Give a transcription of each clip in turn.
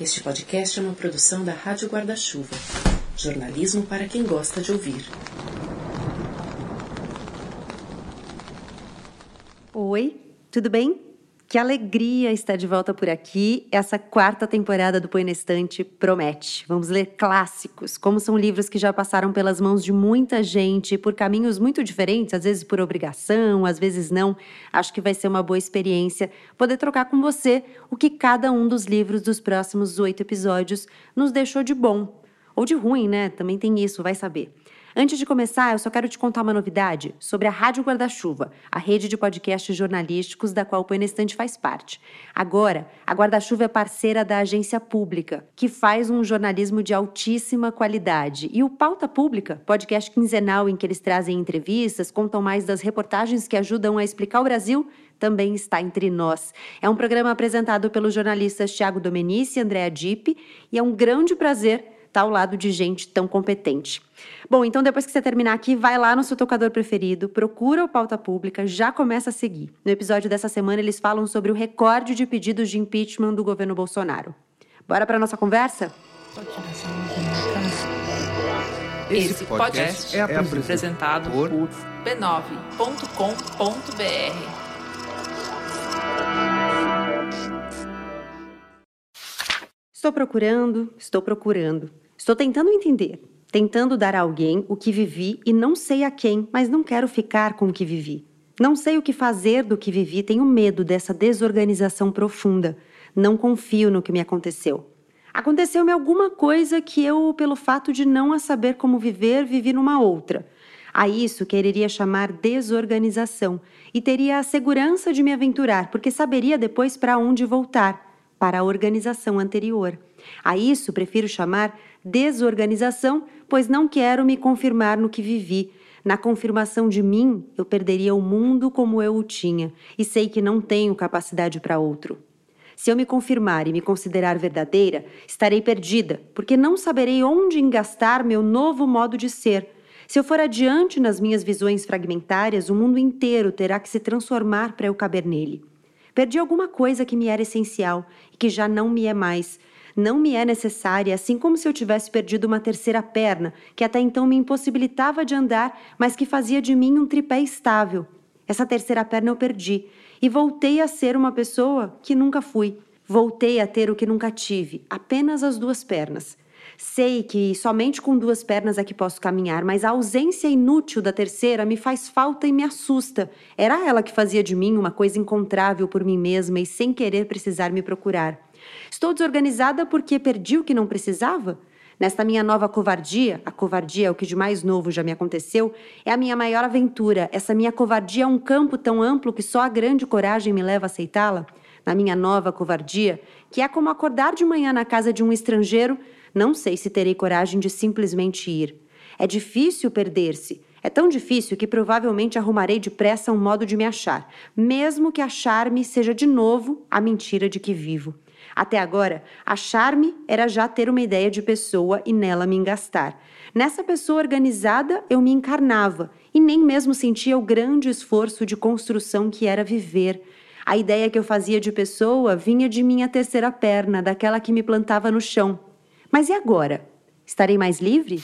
Este podcast é uma produção da Rádio Guarda-Chuva. Jornalismo para quem gosta de ouvir. Oi, tudo bem? Que alegria estar de volta por aqui. Essa quarta temporada do Põe na Estante promete. Vamos ler clássicos, como são livros que já passaram pelas mãos de muita gente por caminhos muito diferentes, às vezes por obrigação, às vezes não. Acho que vai ser uma boa experiência poder trocar com você o que cada um dos livros dos próximos oito episódios nos deixou de bom. Ou de ruim, né? Também tem isso, vai saber. Antes de começar, eu só quero te contar uma novidade sobre a Rádio Guarda-Chuva, a rede de podcasts jornalísticos da qual o Põe Estante faz parte. Agora, a Guarda-Chuva é parceira da agência pública, que faz um jornalismo de altíssima qualidade. E o Pauta Pública, podcast quinzenal em que eles trazem entrevistas, contam mais das reportagens que ajudam a explicar o Brasil, também está entre nós. É um programa apresentado pelos jornalistas Tiago Domenici e Andréa Dipp, e é um grande prazer estar ao lado de gente tão competente. Bom, então depois que você terminar aqui, vai lá no seu tocador preferido, procura o Pauta Pública, já começa a seguir. No episódio dessa semana, eles falam sobre o recorde de pedidos de impeachment do governo Bolsonaro. Bora para nossa conversa? Esse podcast é apresentado por b9.com.br. Estou procurando, estou procurando. Estou tentando entender, tentando dar a alguém o que vivi e não sei a quem, mas não quero ficar com o que vivi. Não sei o que fazer do que vivi, tenho medo dessa desorganização profunda. Não confio no que me aconteceu. Aconteceu-me alguma coisa que eu, pelo fato de não a saber como viver, vivi numa outra. A isso quereria chamar desorganização e teria a segurança de me aventurar, porque saberia depois para onde voltar para a organização anterior. A isso prefiro chamar desorganização, pois não quero me confirmar no que vivi. Na confirmação de mim, eu perderia o mundo como eu o tinha, e sei que não tenho capacidade para outro. Se eu me confirmar e me considerar verdadeira, estarei perdida, porque não saberei onde engastar meu novo modo de ser. Se eu for adiante nas minhas visões fragmentárias, o mundo inteiro terá que se transformar para eu caber nele. Perdi alguma coisa que me era essencial e que já não me é mais, não me é necessária, assim como se eu tivesse perdido uma terceira perna, que até então me impossibilitava de andar, mas que fazia de mim um tripé estável. Essa terceira perna eu perdi e voltei a ser uma pessoa que nunca fui. Voltei a ter o que nunca tive, apenas as duas pernas. Sei que somente com duas pernas é que posso caminhar, mas a ausência inútil da terceira me faz falta e me assusta. Era ela que fazia de mim uma coisa incontrável por mim mesma e sem querer precisar me procurar. Estou desorganizada porque perdi o que não precisava? Nesta minha nova covardia, a covardia é o que de mais novo já me aconteceu, é a minha maior aventura. Essa minha covardia é um campo tão amplo que só a grande coragem me leva a aceitá-la. Na minha nova covardia, que é como acordar de manhã na casa de um estrangeiro, não sei se terei coragem de simplesmente ir. É difícil perder-se. É tão difícil que provavelmente arrumarei depressa um modo de me achar, mesmo que achar-me seja de novo a mentira de que vivo. Até agora, achar-me era já ter uma ideia de pessoa e nela me engastar. Nessa pessoa organizada, eu me encarnava e nem mesmo sentia o grande esforço de construção que era viver. A ideia que eu fazia de pessoa vinha de minha terceira perna, daquela que me plantava no chão. Mas e agora? Estarei mais livre?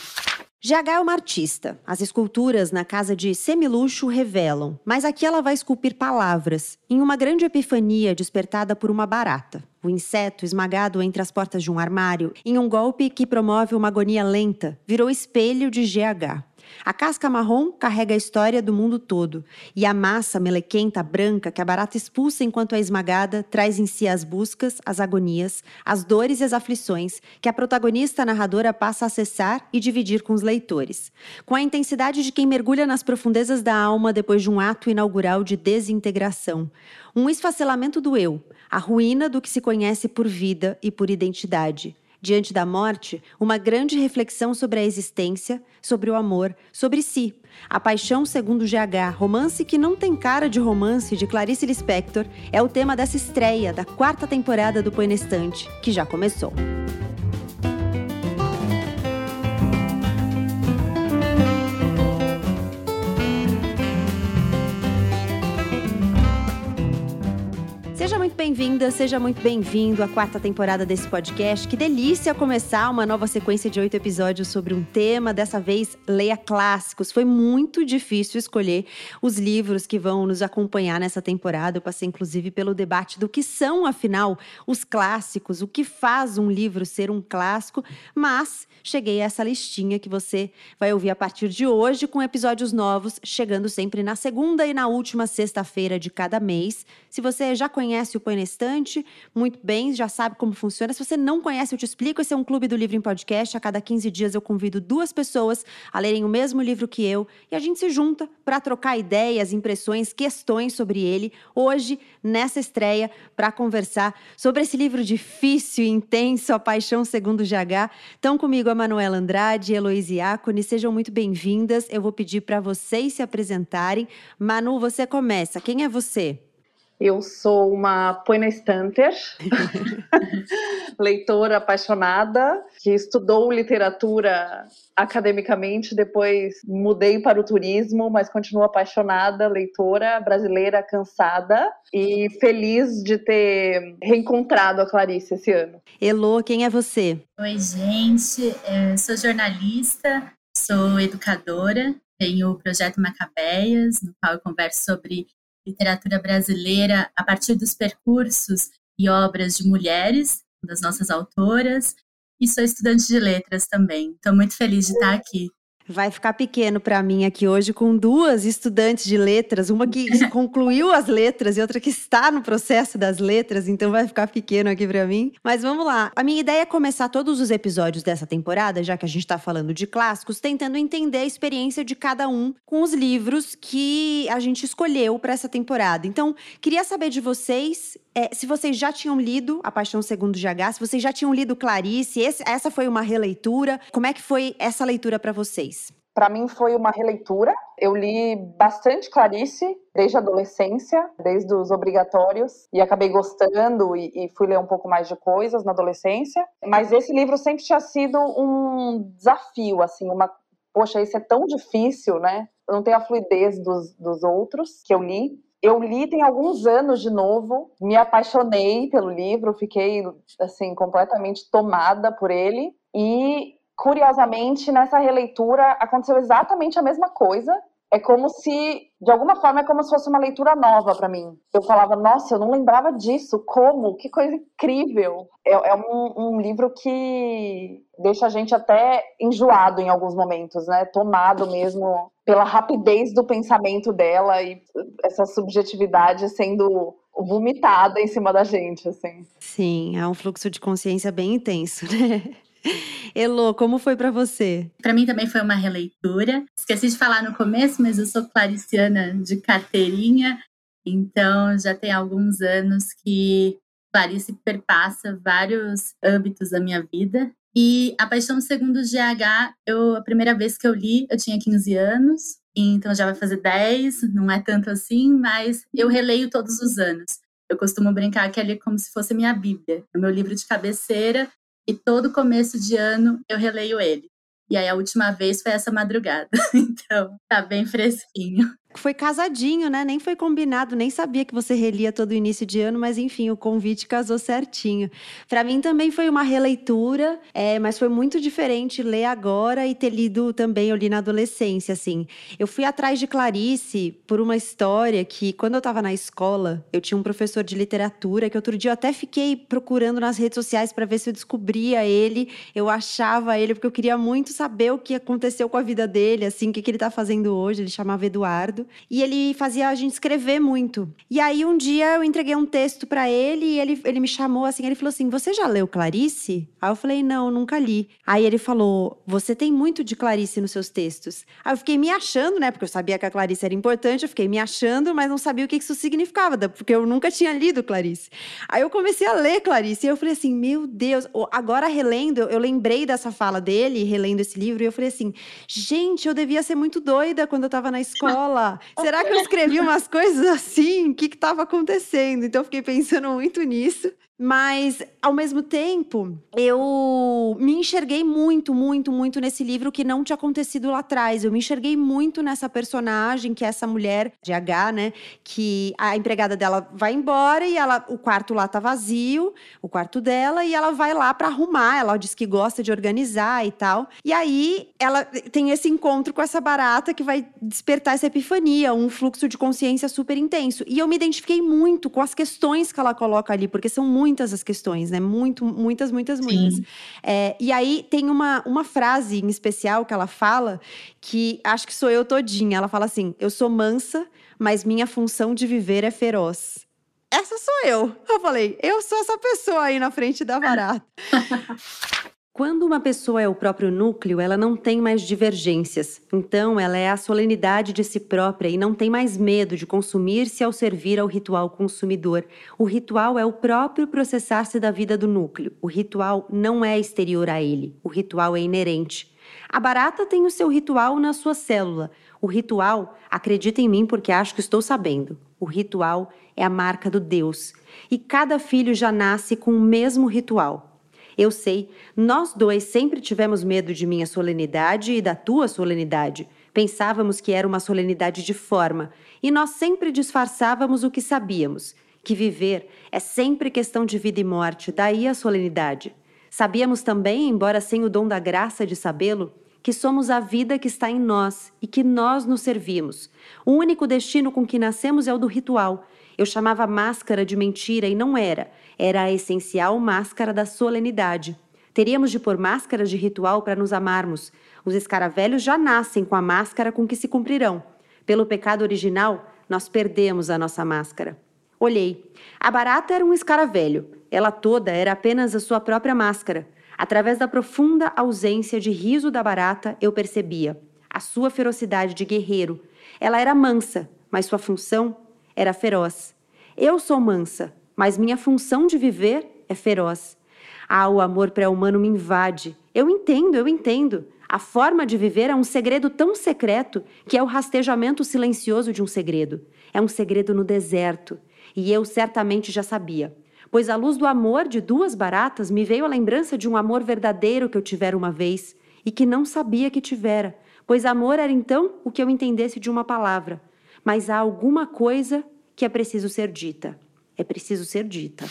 GH é uma artista. As esculturas na casa de Semiluxo revelam, mas aqui ela vai esculpir palavras, em uma grande epifania despertada por uma barata. O inseto, esmagado entre as portas de um armário, em um golpe que promove uma agonia lenta, virou espelho de GH. A casca marrom carrega a história do mundo todo, e a massa melequenta branca que a barata expulsa enquanto é esmagada traz em si as buscas, as agonias, as dores e as aflições que a protagonista narradora passa a acessar e dividir com os leitores, com a intensidade de quem mergulha nas profundezas da alma depois de um ato inaugural de desintegração, um esfacelamento do eu, a ruína do que se conhece por vida e por identidade diante da morte, uma grande reflexão sobre a existência, sobre o amor, sobre si. A Paixão segundo GH, romance que não tem cara de romance de Clarice Lispector, é o tema dessa estreia da quarta temporada do Põe Estante, que já começou. Bem-vinda, seja muito bem-vindo à quarta temporada desse podcast. Que delícia começar uma nova sequência de oito episódios sobre um tema. Dessa vez, leia clássicos. Foi muito difícil escolher os livros que vão nos acompanhar nessa temporada. Eu passei, inclusive, pelo debate do que são, afinal, os clássicos, o que faz um livro ser um clássico, mas cheguei a essa listinha que você vai ouvir a partir de hoje, com episódios novos chegando sempre na segunda e na última sexta-feira de cada mês. Se você já conhece o Põe na Estante, muito bem, já sabe como funciona. Se você não conhece, eu te explico. Esse é um clube do livro em podcast. A cada 15 dias eu convido duas pessoas a lerem o mesmo livro que eu e a gente se junta para trocar ideias, impressões, questões sobre ele. Hoje, nessa estreia, para conversar sobre esse livro difícil e intenso, A Paixão Segundo GH. Estão comigo a Manuela Andrade e Heloísa Iacone. Sejam muito bem-vindas. Eu vou pedir para vocês se apresentarem. Manu, você começa. Quem é você? Eu sou uma Poina Stanter, leitora apaixonada, que estudou literatura academicamente, depois mudei para o turismo, mas continuo apaixonada, leitora brasileira, cansada e feliz de ter reencontrado a Clarice esse ano. Elô, quem é você? Oi, gente, eu sou jornalista, sou educadora, tenho o projeto Macabeias, no qual eu converso sobre literatura brasileira a partir dos percursos e obras de mulheres, das nossas autoras, e sou estudante de letras também. Estou muito feliz de estar aqui vai ficar pequeno para mim aqui hoje com duas estudantes de letras, uma que concluiu as letras e outra que está no processo das letras, então vai ficar pequeno aqui para mim. Mas vamos lá. A minha ideia é começar todos os episódios dessa temporada, já que a gente está falando de clássicos, tentando entender a experiência de cada um com os livros que a gente escolheu para essa temporada. Então, queria saber de vocês é, se vocês já tinham lido A Paixão Segundo GH, se vocês já tinham lido Clarice, esse, essa foi uma releitura. Como é que foi essa leitura para vocês? Para mim foi uma releitura. Eu li bastante Clarice desde a adolescência, desde os obrigatórios, e acabei gostando e, e, fui ler um pouco mais de coisas na adolescência. Mas esse livro sempre tinha sido um desafio, assim, uma poxa, esse é tão difícil, né? Eu não tenho a fluidez dos, dos outros que eu li eu li tem alguns anos de novo, me apaixonei pelo livro, fiquei assim completamente tomada por ele e curiosamente nessa releitura aconteceu exatamente a mesma coisa. É como se, de alguma forma, é como se fosse uma leitura nova para mim. Eu falava, nossa, eu não lembrava disso. Como? Que coisa incrível! É, é um, um livro que deixa a gente até enjoado em alguns momentos, né? Tomado mesmo pela rapidez do pensamento dela e essa subjetividade sendo vomitada em cima da gente, assim. Sim, é um fluxo de consciência bem intenso, né? Elô, como foi para você? Para mim também foi uma releitura. Esqueci de falar no começo, mas eu sou clariciana de carteirinha, então já tem alguns anos que Clarice perpassa vários âmbitos da minha vida. E A Paixão Segundo GH, eu, a primeira vez que eu li, eu tinha 15 anos, então já vai fazer 10, não é tanto assim, mas eu releio todos os anos. Eu costumo brincar que é como se fosse minha Bíblia, é o meu livro de cabeceira, e todo começo de ano eu releio ele. E aí a última vez foi essa madrugada. Então, tá bem fresquinho. Foi casadinho, né? Nem foi combinado, nem sabia que você relia todo início de ano, mas enfim, o convite casou certinho. Para mim também foi uma releitura, é, mas foi muito diferente ler agora e ter lido também, eu li na adolescência, assim. Eu fui atrás de Clarice por uma história que, quando eu estava na escola, eu tinha um professor de literatura que outro dia eu até fiquei procurando nas redes sociais para ver se eu descobria ele, eu achava ele, porque eu queria muito saber o que aconteceu com a vida dele, assim, o que, que ele está fazendo hoje. Ele chamava Eduardo e ele fazia a gente escrever muito. E aí um dia eu entreguei um texto para ele e ele, ele me chamou assim, ele falou assim: "Você já leu Clarice?" Aí eu falei: "Não, nunca li". Aí ele falou: "Você tem muito de Clarice nos seus textos". Aí eu fiquei me achando, né, porque eu sabia que a Clarice era importante, eu fiquei me achando, mas não sabia o que isso significava, porque eu nunca tinha lido Clarice. Aí eu comecei a ler Clarice e eu falei assim: "Meu Deus, agora relendo, eu lembrei dessa fala dele, relendo esse livro, e eu falei assim: "Gente, eu devia ser muito doida quando eu tava na escola. Será que eu escrevi umas coisas assim? O que estava acontecendo? Então, fiquei pensando muito nisso. Mas, ao mesmo tempo, eu me enxerguei muito, muito, muito nesse livro que não tinha acontecido lá atrás. Eu me enxerguei muito nessa personagem, que é essa mulher de H, né? Que a empregada dela vai embora e ela, o quarto lá tá vazio, o quarto dela, e ela vai lá para arrumar. Ela diz que gosta de organizar e tal. E aí ela tem esse encontro com essa barata que vai despertar essa epifania, um fluxo de consciência super intenso. E eu me identifiquei muito com as questões que ela coloca ali, porque são muito muitas as questões, né? Muito, muitas, muitas, muitas. É, e aí tem uma, uma frase em especial que ela fala, que acho que sou eu todinha. Ela fala assim: Eu sou mansa, mas minha função de viver é feroz. Essa sou eu. Eu falei, eu sou essa pessoa aí na frente da barata. Quando uma pessoa é o próprio núcleo, ela não tem mais divergências. Então, ela é a solenidade de si própria e não tem mais medo de consumir-se ao servir ao ritual consumidor. O ritual é o próprio processar-se da vida do núcleo. O ritual não é exterior a ele. O ritual é inerente. A barata tem o seu ritual na sua célula. O ritual, acredita em mim porque acho que estou sabendo. O ritual é a marca do Deus. E cada filho já nasce com o mesmo ritual. Eu sei, nós dois sempre tivemos medo de minha solenidade e da tua solenidade. Pensávamos que era uma solenidade de forma, e nós sempre disfarçávamos o que sabíamos: que viver é sempre questão de vida e morte, daí a solenidade. Sabíamos também, embora sem o dom da graça de sabê-lo, que somos a vida que está em nós e que nós nos servimos. O único destino com que nascemos é o do ritual. Eu chamava máscara de mentira e não era era a essencial máscara da solenidade. Teríamos de pôr máscaras de ritual para nos amarmos. Os escaravelhos já nascem com a máscara com que se cumprirão. Pelo pecado original, nós perdemos a nossa máscara. Olhei. A barata era um escaravelho. Ela toda era apenas a sua própria máscara. Através da profunda ausência de riso da barata, eu percebia a sua ferocidade de guerreiro. Ela era mansa, mas sua função era feroz. Eu sou mansa, mas minha função de viver é feroz. Ah, o amor pré-humano me invade. Eu entendo, eu entendo. A forma de viver é um segredo tão secreto que é o rastejamento silencioso de um segredo. É um segredo no deserto. E eu certamente já sabia. Pois a luz do amor de duas baratas me veio a lembrança de um amor verdadeiro que eu tivera uma vez e que não sabia que tivera, pois amor era então o que eu entendesse de uma palavra. Mas há alguma coisa que é preciso ser dita é preciso ser dita.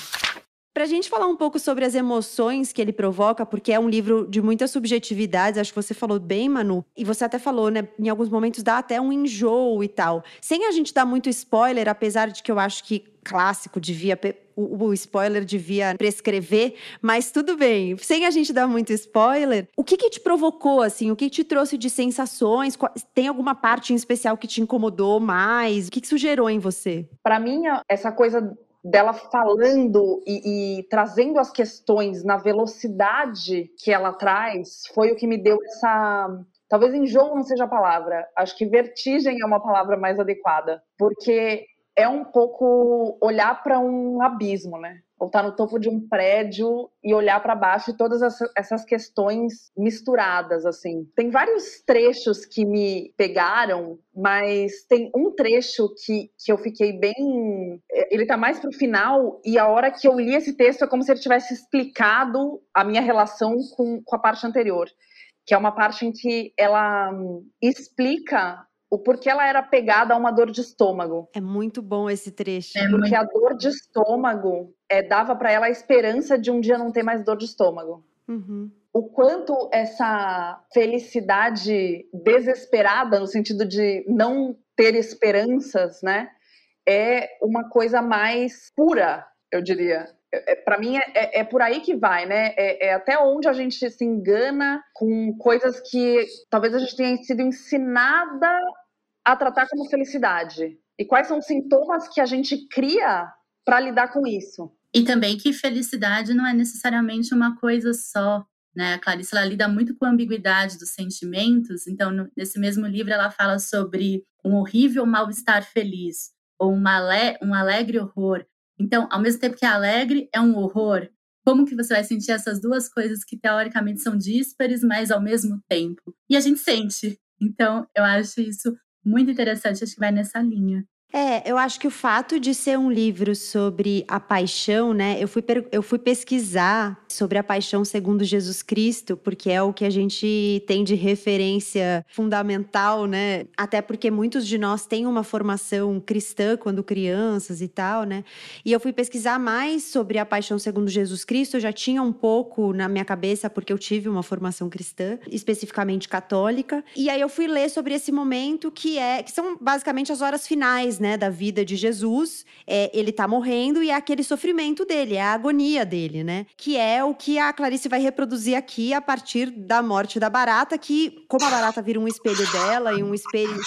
Para a gente falar um pouco sobre as emoções que ele provoca, porque é um livro de muitas subjetividades, acho que você falou bem, Manu, e você até falou, né? Em alguns momentos dá até um enjoo e tal. Sem a gente dar muito spoiler, apesar de que eu acho que clássico devia o, spoiler devia prescrever, mas tudo bem. Sem a gente dar muito spoiler, o que que te provocou assim? O que te trouxe de sensações? Tem alguma parte em especial que te incomodou mais? O que que isso gerou em você? Para mim, essa coisa dela falando e, e, trazendo as questões na velocidade que ela traz foi o que me deu essa. Talvez enjoo não seja a palavra, acho que vertigem é uma palavra mais adequada, porque é um pouco olhar para um abismo, né? Ou estar no topo de um prédio e olhar para baixo e todas essas questões misturadas, assim. Tem vários trechos que me pegaram, mas tem um trecho que, que eu fiquei bem. É, ele tá mais pro final, e a hora que eu li esse texto é como se ele tivesse explicado a minha relação com, com a parte anterior que é uma parte em que ela hum, explica o porquê ela era pegada a uma dor de estômago. É muito bom esse trecho. É porque a dor de estômago é, dava para ela a esperança de um dia não ter mais dor de estômago. Uhum. O quanto essa felicidade desesperada, no sentido de não ter esperanças, né, é uma coisa mais pura, eu diria. É, é para mim é, é, é, por aí que vai, né? É, é, até onde a gente se engana com coisas que talvez a gente tenha sido ensinada a tratar como felicidade. E quais são os sintomas que a gente cria para lidar com isso? E também que felicidade não é necessariamente uma coisa só. Né? A Clarice ela lida muito com a ambiguidade dos sentimentos. Então, nesse mesmo livro, ela fala sobre um horrível mal-estar feliz ou uma, um alegre horror. Então, ao mesmo tempo que é alegre, é um horror. Como que você vai sentir essas duas coisas que teoricamente são díspares, mas ao mesmo tempo? E a gente sente. Então, eu acho isso muito interessante, acho que vai nessa linha. É, eu acho que o fato de ser um livro sobre a paixão, né? Eu fui, eu fui pesquisar sobre a paixão segundo Jesus Cristo, porque é o que a gente tem de referência fundamental, né? Até porque muitos de nós têm uma formação cristã quando crianças e tal, né? E eu fui pesquisar mais sobre a paixão segundo Jesus Cristo. Eu já tinha um pouco na minha cabeça, porque eu tive uma formação cristã, especificamente católica. E aí eu fui ler sobre esse momento que é que são basicamente as horas finais né, da vida de Jesus, é, ele tá morrendo e é aquele sofrimento dele, é a agonia dele, né? Que é o que a Clarice vai reproduzir aqui a partir da morte da barata, que, como a barata vira um espelho dela e um espelho,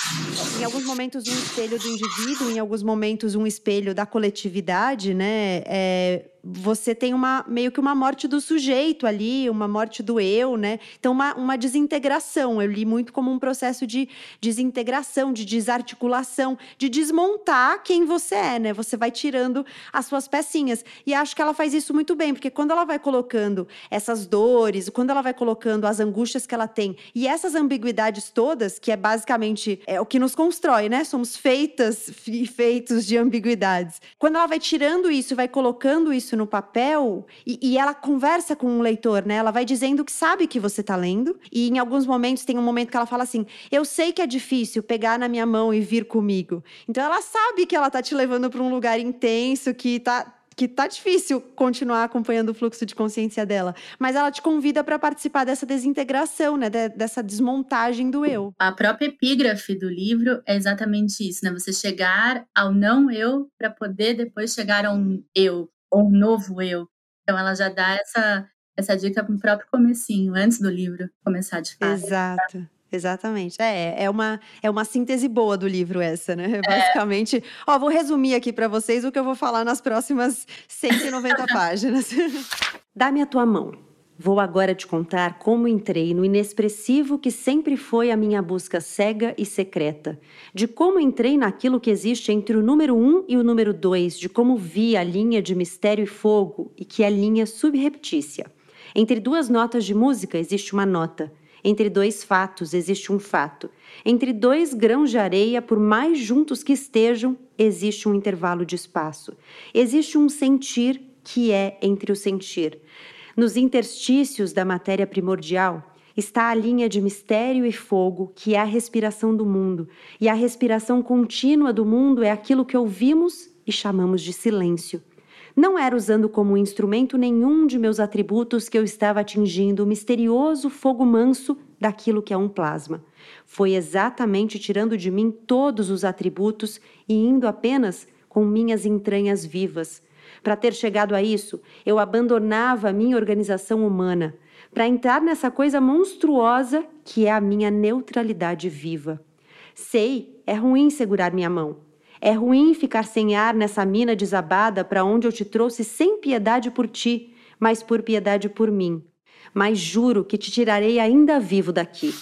em alguns momentos, um espelho do indivíduo, em alguns momentos, um espelho da coletividade, né? É, você tem uma meio que uma morte do sujeito ali, uma morte do eu, né? Então, uma, uma desintegração. Eu li muito como um processo de desintegração, de desarticulação, de desmontar quem você é, né? Você vai tirando as suas pecinhas. E acho que ela faz isso muito bem, porque quando ela vai colocando essas dores, quando ela vai colocando as angústias que ela tem e essas ambiguidades todas, que é basicamente é o que nos constrói, né? Somos feitas e feitos de ambiguidades. Quando ela vai tirando isso, vai colocando isso isso no papel e, e, ela conversa com o leitor, né? Ela vai dizendo que sabe que você tá lendo. E em alguns momentos tem um momento que ela fala assim: Eu sei que é difícil pegar na minha mão e vir comigo. Então ela sabe que ela tá te levando para um lugar intenso, que tá que tá difícil continuar acompanhando o fluxo de consciência dela, mas ela te convida para participar dessa desintegração, né, de, dessa desmontagem do eu. A própria epígrafe do livro é exatamente isso, né? Você chegar ao não eu para poder depois chegar a um eu ou um novo eu. Então ela já dá essa essa dica no próprio comecinho, antes do livro começar de fato. Exato. Exatamente. É, é uma, é uma síntese boa do livro essa, né? É. Basicamente, ó, vou resumir aqui para vocês o que eu vou falar nas próximas 190 páginas. Dá-me a tua mão. Vou agora te contar como entrei no inexpressivo que sempre foi a minha busca cega e secreta, de como entrei naquilo que existe entre o número um e o número dois, de como vi a linha de mistério e fogo e que é linha subreptícia. Entre duas notas de música existe uma nota, entre dois fatos existe um fato, entre dois grãos de areia, por mais juntos que estejam, existe um intervalo de espaço, existe um sentir que é entre o sentir. Nos interstícios da matéria primordial está a linha de mistério e fogo, que é a respiração do mundo, e a respiração contínua do mundo é aquilo que ouvimos e chamamos de silêncio. Não era usando como instrumento nenhum de meus atributos que eu estava atingindo o misterioso fogo manso daquilo que é um plasma. Foi exatamente tirando de mim todos os atributos e indo apenas com minhas entranhas vivas, para ter chegado a isso, eu abandonava a minha organização humana para entrar nessa coisa monstruosa que é a minha neutralidade viva. Sei, é ruim segurar minha mão. É ruim ficar sem ar nessa mina desabada para onde eu te trouxe sem piedade por ti, mas por piedade por mim. Mas juro que te tirarei ainda vivo daqui.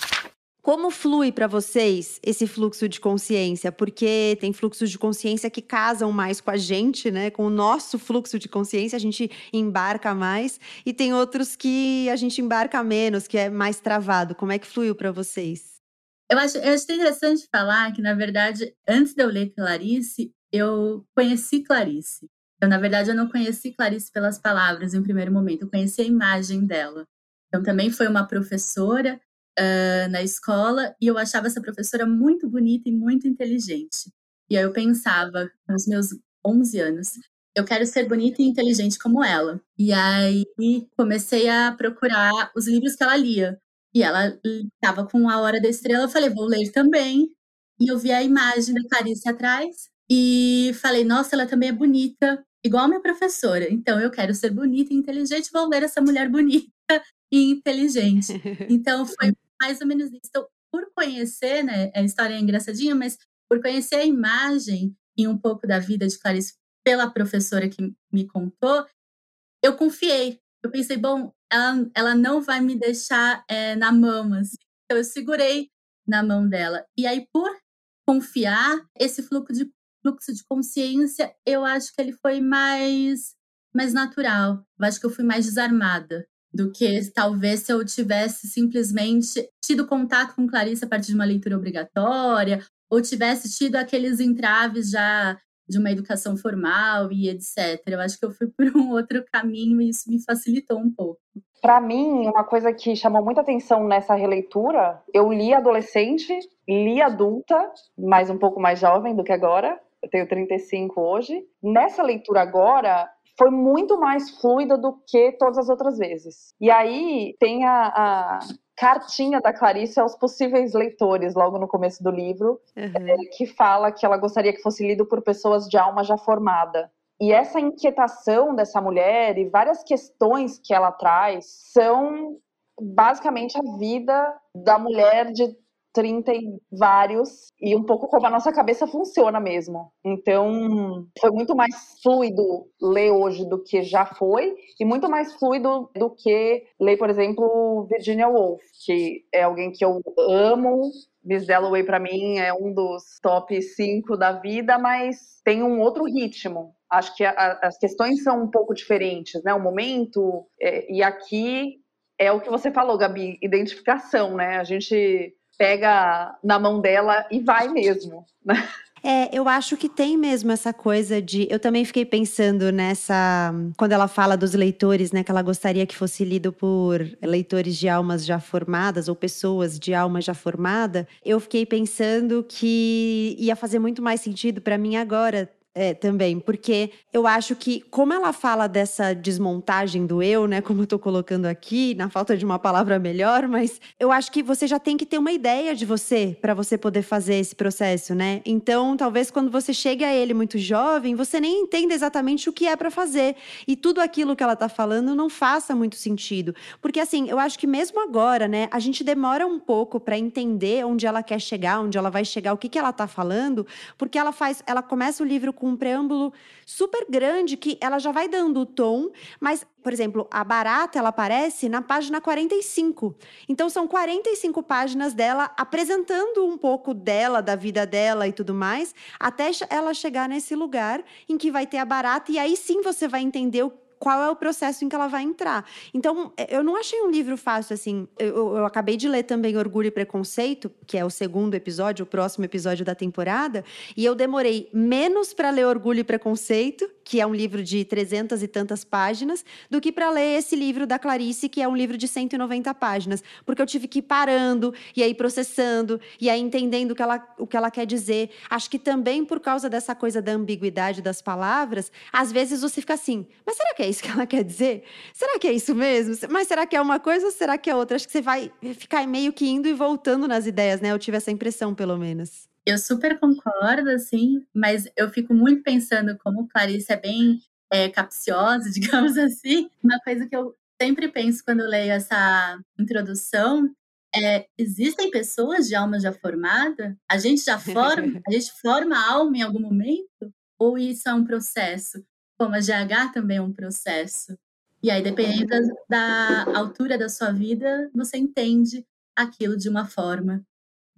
Como flui para vocês esse fluxo de consciência? Porque tem fluxos de consciência que casam mais com a gente, né? Com o nosso fluxo de consciência, a gente embarca mais, e tem outros que a gente embarca menos, que é mais travado. Como é que fluiu para vocês? Eu acho, eu acho interessante falar que, na verdade, antes de eu ler Clarice, eu conheci Clarice. Então, na verdade, eu não conheci Clarice pelas palavras em primeiro momento, eu conheci a imagem dela. Então, também foi uma professora uh, na escola e eu achava essa professora muito bonita e muito inteligente. E aí eu pensava, com os meus 11 anos, eu quero ser bonita e inteligente como ela. E aí comecei a procurar os livros que ela lia. E ela estava com A Hora da Estrela, eu falei, vou ler também. E eu vi a imagem da Clarice atrás e falei, nossa, ela também é bonita, igual a minha professora. Então eu quero ser bonita e inteligente, vou ler essa mulher bonita e inteligente. Então foi mais ou menos isso. Então, por conhecer, né, a história é engraçadinha, mas por conhecer a imagem e um pouco da vida de Clarice pela professora que me contou, eu confiei. Eu pensei, bom, ela, ela não vai me deixar é, na mão, assim. Então, eu segurei na mão dela. E aí, por confiar, esse fluxo de, fluxo de consciência, eu acho que ele foi mais, mais natural. Eu acho que eu fui mais desarmada do que talvez se eu tivesse simplesmente tido contato com Clarice a partir de uma leitura obrigatória ou tivesse tido aqueles entraves já de uma educação formal e etc. Eu acho que eu fui por um outro caminho e isso me facilitou um pouco. Para mim, uma coisa que chamou muita atenção nessa releitura, eu li adolescente, li adulta, mas um pouco mais jovem do que agora. Eu tenho 35 hoje. Nessa leitura agora, foi muito mais fluida do que todas as outras vezes. E aí tem a, a cartinha da Clarice aos possíveis leitores, logo no começo do livro, uhum. é, que fala que ela gostaria que fosse lido por pessoas de alma já formada. E essa inquietação dessa mulher e várias questões que ela traz são basicamente a vida da mulher de 30 e vários, e um pouco como a nossa cabeça funciona mesmo. Então, foi muito mais fluido ler hoje do que já foi, e muito mais fluido do que ler, por exemplo, Virginia Woolf, que é alguém que eu amo. Miss Dalloway, para mim, é um dos top 5 da vida, mas tem um outro ritmo. Acho que a, as questões são um pouco diferentes, né? O momento, é, e aqui é o que você falou, Gabi, identificação, né? A gente pega na mão dela e vai mesmo, né? É, eu acho que tem mesmo essa coisa de. Eu também fiquei pensando nessa. Quando ela fala dos leitores, né? Que ela gostaria que fosse lido por leitores de almas já formadas ou pessoas de alma já formada. Eu fiquei pensando que ia fazer muito mais sentido para mim agora é, também, porque eu acho que, como ela fala dessa desmontagem do eu, né, como eu tô colocando aqui, na falta de uma palavra melhor, mas eu acho que você já tem que ter uma ideia de você para você poder fazer esse processo, né? Então, talvez quando você chega a ele muito jovem, você nem entenda exatamente o que é para fazer e tudo aquilo que ela tá falando não faça muito sentido, porque assim, eu acho que mesmo agora, né, a gente demora um pouco para entender onde ela quer chegar, onde ela vai chegar, o que que ela tá falando, porque ela faz, ela começa o livro com um preâmbulo super grande que ela já vai dando o tom, mas, por exemplo, a barata ela aparece na página 45. Então são 45 páginas dela apresentando um pouco dela, da vida dela e tudo mais, até ela chegar nesse lugar em que vai ter a barata e aí sim você vai entender o qual é o processo em que ela vai entrar. Então, é, eu não achei um livro fácil, assim. Eu, eu, acabei de ler também Orgulho e Preconceito, que é o segundo episódio, o próximo episódio da temporada, e eu demorei menos para ler Orgulho e Preconceito, que é um livro de trezentas e tantas páginas, do que para ler esse livro da Clarice, que é um livro de 190 páginas, porque eu tive que ir parando e aí processando e aí entendendo o que ela, o que ela quer dizer. Acho que também por causa dessa coisa da ambiguidade das palavras, às vezes você fica assim, mas será que é isso que ela quer dizer? Será que é isso mesmo? Mas será que é uma coisa ou será que é outra? Acho que você vai ficar meio que indo e voltando nas ideias, né? Eu tive essa impressão, pelo menos. Eu super concordo, assim, mas eu fico muito pensando como Clarice é bem é, capciosa, digamos assim. Uma coisa que eu sempre penso quando leio essa introdução é, existem pessoas de alma já formada? A gente já forma? A gente forma a alma em algum momento? Ou isso é um processo? como a GH também é um processo. E aí, dependendo da, da altura da sua vida, você entende aquilo de uma forma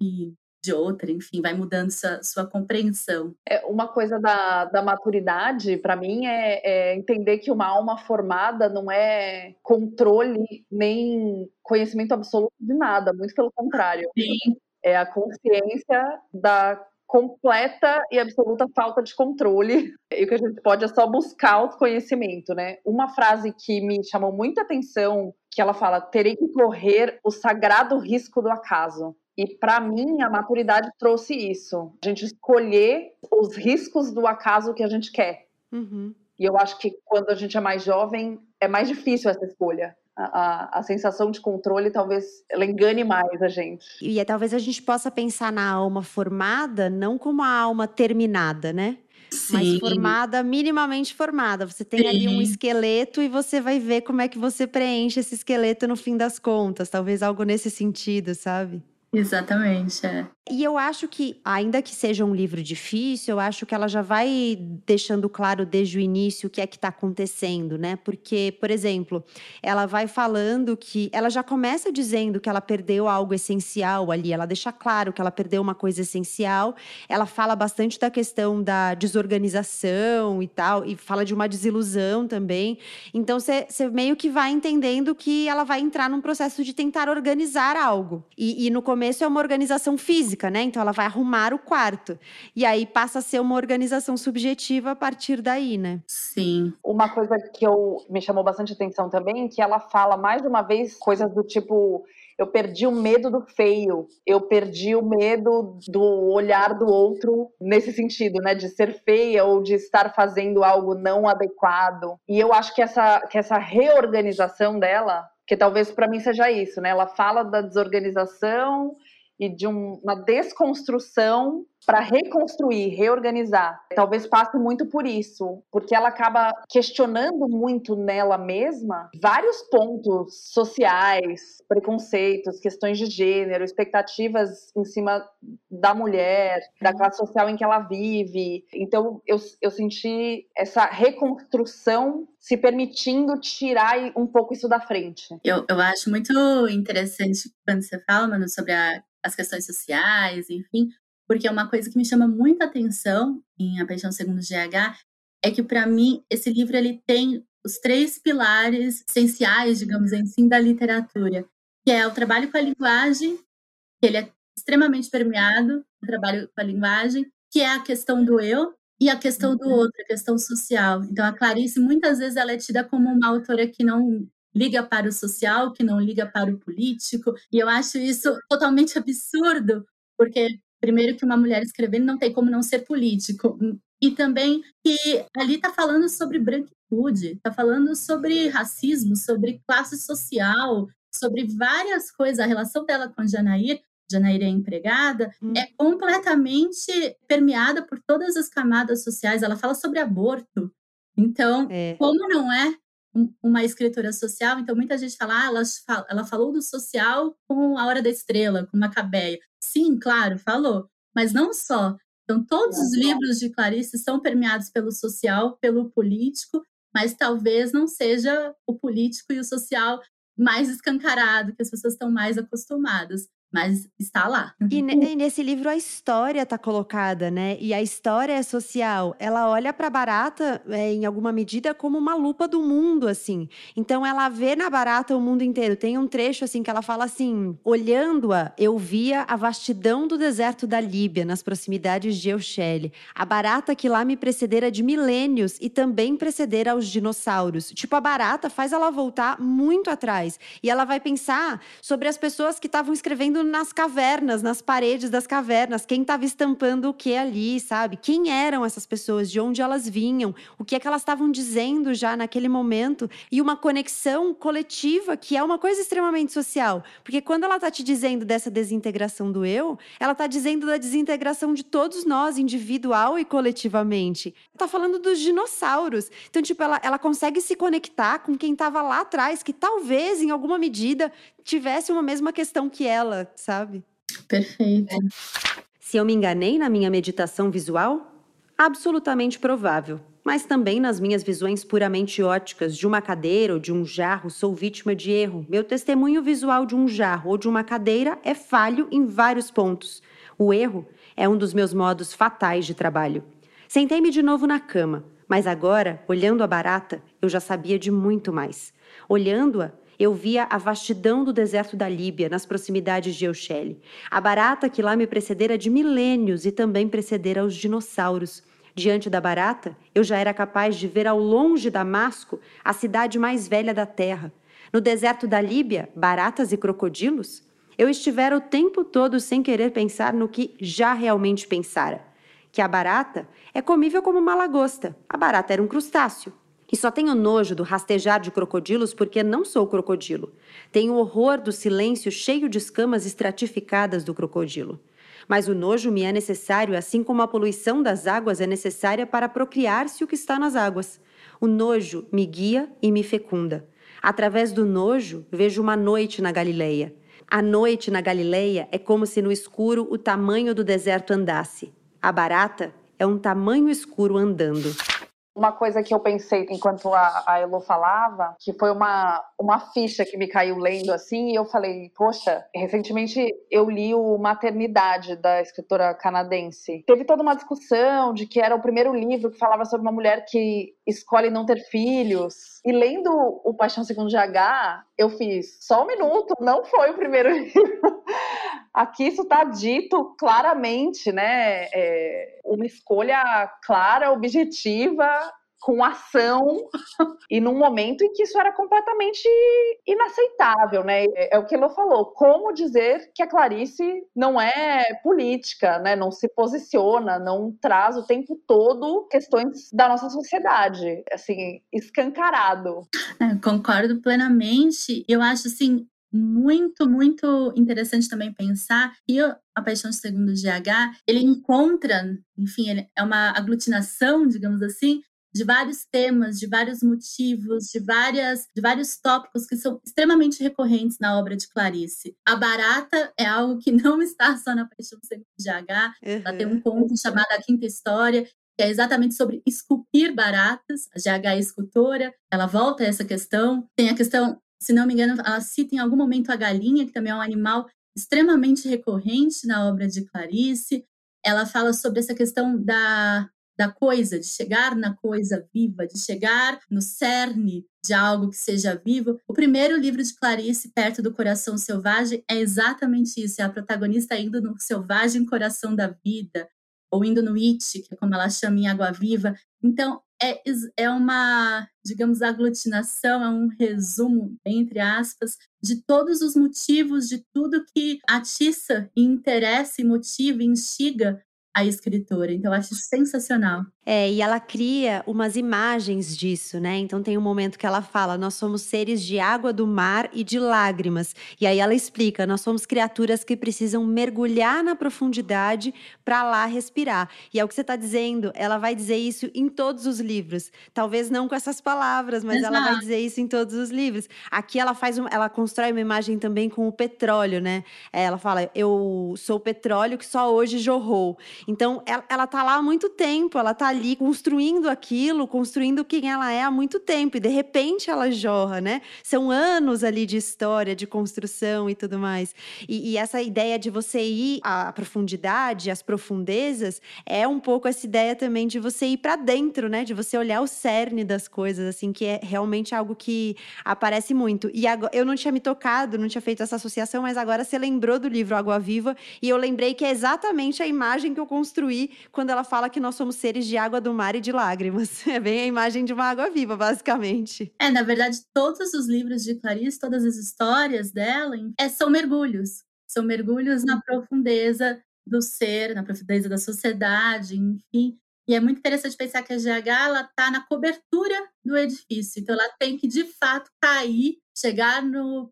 e de outra, enfim, vai mudando sua, sua compreensão. É, uma coisa da, da maturidade, para mim, é, é, entender que uma alma formada não é controle nem conhecimento absoluto de nada, muito pelo contrário. Sim. É a consciência da completa e absoluta falta de controle. E o que a gente pode é só buscar autoconhecimento, né? Uma frase que me chamou muita atenção, que ela fala: "Terei que correr o sagrado risco do acaso". E para mim a maturidade trouxe isso, a gente escolher os riscos do acaso que a gente quer. Uhum. E eu acho que quando a gente é mais jovem é mais difícil essa escolha a, a, sensação de controle talvez ela engane mais a gente. E é, talvez a gente possa pensar na alma formada não como a alma terminada, né? Sim. Mas formada, minimamente formada. Você tem Sim. ali um esqueleto e você vai ver como é que você preenche esse esqueleto no fim das contas. Talvez algo nesse sentido, sabe? Exatamente, é. E eu acho que, ainda que seja um livro difícil, eu acho que ela já vai deixando claro desde o início o que é que está acontecendo, né? Porque, por exemplo, ela vai falando que. Ela já começa dizendo que ela perdeu algo essencial ali, ela deixa claro que ela perdeu uma coisa essencial. Ela fala bastante da questão da desorganização e tal, e fala de uma desilusão também. Então, você meio que vai entendendo que ela vai entrar num processo de tentar organizar algo. E, e no começo é uma organização física física, né? Então ela vai arrumar o quarto. E aí passa a ser uma organização subjetiva a partir daí, né? Sim. Uma coisa que eu me chamou bastante atenção também, que ela fala mais de uma vez coisas do tipo eu perdi o medo do feio, eu perdi o medo do olhar do outro nesse sentido, né, de ser feia ou de estar fazendo algo não adequado. E eu acho que essa, que essa reorganização dela, que talvez para mim seja isso, né, ela fala da desorganização e de um, uma desconstrução para reconstruir, reorganizar. Talvez passe muito por isso, porque ela acaba questionando muito nela mesma vários pontos sociais, preconceitos, questões de gênero, expectativas em cima da mulher, da classe social em que ela vive. Então, eu, eu senti essa reconstrução se permitindo tirar um pouco isso da frente. Eu, eu acho muito interessante quando você fala, Manu, sobre a as questões sociais, enfim, porque é uma coisa que me chama muita atenção em A Paixão Segundo GH é que para mim esse livro ele tem os três pilares essenciais, digamos assim, da literatura, que é o trabalho com a linguagem, que ele é extremamente permeado, o trabalho com a linguagem, que é a questão do eu e a questão do uhum. outro, a questão social. Então a Clarice muitas vezes ela é tida como uma autora que não liga para o social, que não liga para o político. E eu acho isso totalmente absurdo, porque primeiro que uma mulher escrevendo não tem como não ser político. E também que ali está falando sobre branquitude, está falando sobre racismo, sobre classe social, sobre várias coisas. A relação dela com Janair, Janair é empregada, hum. é completamente permeada por todas as camadas sociais. Ela fala sobre aborto. Então, é. como não é uma escritora social, então muita gente fala, ah, ela, ela falou do social com A Hora da Estrela, com Macabeia. Sim, claro, falou, mas não só. Então, todos os livros de Clarice são permeados pelo social, pelo político, mas talvez não seja o político e o social mais escancarado, que as pessoas estão mais acostumadas mas está lá. E, e, nesse livro a história está colocada, né? E a história é social. Ela olha para a barata, é, em alguma medida, como uma lupa do mundo, assim. Então ela vê na barata o mundo inteiro. Tem um trecho assim que ela fala assim: olhando-a, eu via a vastidão do deserto da Líbia, nas proximidades de Eushele. A barata que lá me precedera de milênios e também precedera aos dinossauros. Tipo, a barata faz ela voltar muito atrás. E ela vai pensar sobre as pessoas que estavam escrevendo nas cavernas, nas paredes das cavernas, quem estava estampando o que ali, sabe? Quem eram essas pessoas, de onde elas vinham, o que é que elas estavam dizendo já naquele momento e uma conexão coletiva que é uma coisa extremamente social, porque quando ela está te dizendo dessa desintegração do eu, ela está dizendo da desintegração de todos nós, individual e coletivamente. Está falando dos dinossauros. Então, tipo, ela, ela consegue se conectar com quem estava lá atrás, que talvez, em alguma medida, tivesse uma mesma questão que ela, sabe? Perfeito. Se eu me enganei na minha meditação visual? Absolutamente provável. Mas também nas minhas visões puramente óticas de uma cadeira ou de um jarro, sou vítima de erro. Meu testemunho visual de um jarro ou de uma cadeira é falho em vários pontos. O erro é um dos meus modos fatais de trabalho. Sentei-me de novo na cama, mas agora, olhando a barata, eu já sabia de muito mais. Olhando-a, eu via a vastidão do deserto da Líbia, nas proximidades de Eushele. A barata que lá me precedera de milênios e também precedera os dinossauros. Diante da barata, eu já era capaz de ver ao longe Damasco a cidade mais velha da terra. No deserto da Líbia, baratas e crocodilos? Eu estivera o tempo todo sem querer pensar no que já realmente pensara. Que a barata é comível como uma lagosta. A barata era um crustáceo. E só tenho nojo do rastejar de crocodilos porque não sou crocodilo. Tenho horror do silêncio cheio de escamas estratificadas do crocodilo. Mas o nojo me é necessário, assim como a poluição das águas é necessária para procriar-se o que está nas águas. O nojo me guia e me fecunda. Através do nojo, vejo uma noite na Galileia. A noite na Galileia é como se no escuro o tamanho do deserto andasse. A barata é um tamanho escuro andando. Uma coisa que eu pensei enquanto a, a Elo falava, que foi uma, uma ficha que me caiu lendo assim, e eu falei, poxa, recentemente eu li o Maternidade, da escritora canadense. Teve toda uma discussão de que era o primeiro livro que falava sobre uma mulher que escolhe não ter filhos. E lendo o Paixão Segundo GH, eu fiz só um minuto, não foi o primeiro livro Aqui isso está dito claramente, né? É uma escolha clara, objetiva, com ação e num momento em que isso era completamente inaceitável, né? É, é o que ele falou. Como dizer que a Clarice não é política, né? Não se posiciona, não traz o tempo todo questões da nossa sociedade, assim, escancarado. É, concordo plenamente. Eu acho assim muito, muito interessante também pensar que a Paixão de Segundo GH, ele encontra, enfim, ele é uma aglutinação, digamos assim, de vários temas, de vários motivos, de, várias, de vários tópicos que são extremamente recorrentes na obra de Clarice. A barata é algo que não está só na Paixão do Segundo de H. Uhum. Ela tem um conto chamado A Quinta História, que é exatamente sobre esculpir baratas. A GH é escultora, ela volta a essa questão. Tem a questão, se não me engano, ela cita em algum momento a galinha, que também é um animal extremamente recorrente na obra de Clarice. Ela fala sobre essa questão da da coisa, de chegar na coisa viva, de chegar no cerne de algo que seja vivo. O primeiro livro de Clarice, Perto do Coração Selvagem, é exatamente isso: é a protagonista indo no selvagem coração da vida, ou indo no It, que é como ela chama em Água Viva. Então, é, é uma, digamos, aglutinação, é um resumo, entre aspas, de todos os motivos, de tudo que atiça interessa motiva e instiga a escritora. Então, eu acho sensacional. É, e ela cria umas imagens disso, né? Então tem um momento que ela fala: nós somos seres de água do mar e de lágrimas. E aí ela explica: nós somos criaturas que precisam mergulhar na profundidade para lá respirar. E é o que você está dizendo, ela vai dizer isso em todos os livros. Talvez não com essas palavras, mas Exato. ela vai dizer isso em todos os livros. Aqui ela faz um, ela constrói uma imagem também com o petróleo, né? É, ela fala: eu sou o petróleo que só hoje jorrou. Então ela, ela tá lá há muito tempo, ela tá ali construindo aquilo, construindo quem ela é há muito tempo, e de repente ela jorra, né? São anos ali de história, de construção e tudo mais. E, e essa ideia de você ir à profundidade, às profundezas, é um pouco essa ideia também de você ir para dentro, né? De você olhar o cerne das coisas, assim, que é realmente algo que aparece muito. E agora, eu não tinha me tocado, não tinha feito essa associação, mas agora você lembrou do livro Água Viva, e eu lembrei que é exatamente a imagem que eu construí quando ela fala que nós somos seres de água do mar e de lágrimas. É bem a imagem de uma água viva, basicamente. É, na verdade, todos os livros de Clarice, todas as histórias dela, é, são mergulhos. São mergulhos na profundeza do ser, na profundeza da sociedade, enfim. E é muito interessante pensar que a GH está na cobertura do edifício. Então, ela tem que, de fato, cair, chegar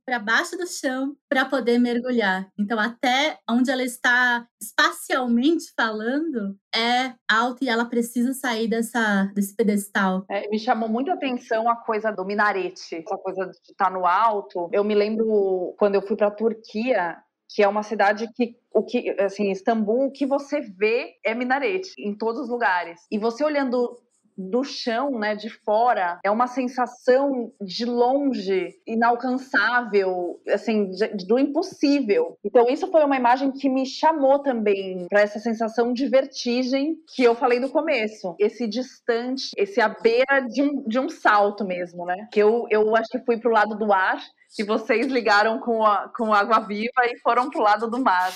para baixo do chão para poder mergulhar. Então, até onde ela está espacialmente falando é alto e ela precisa sair dessa, desse pedestal. É, me chamou muito a atenção a coisa do minarete, essa coisa de estar tá no alto. Eu me lembro quando eu fui para a Turquia, que é uma cidade que o que assim Istambul o que você vê é minarete em todos os lugares e você olhando do chão, né, de fora, é uma sensação de longe, inalcançável, assim, de, do impossível. Então isso foi uma imagem que me chamou também para essa sensação de vertigem que eu falei no começo, esse distante, esse à beira de um, de um salto mesmo, né? Que eu, eu acho que fui pro lado do ar e vocês ligaram com, a, com água viva e foram para o lado do mar.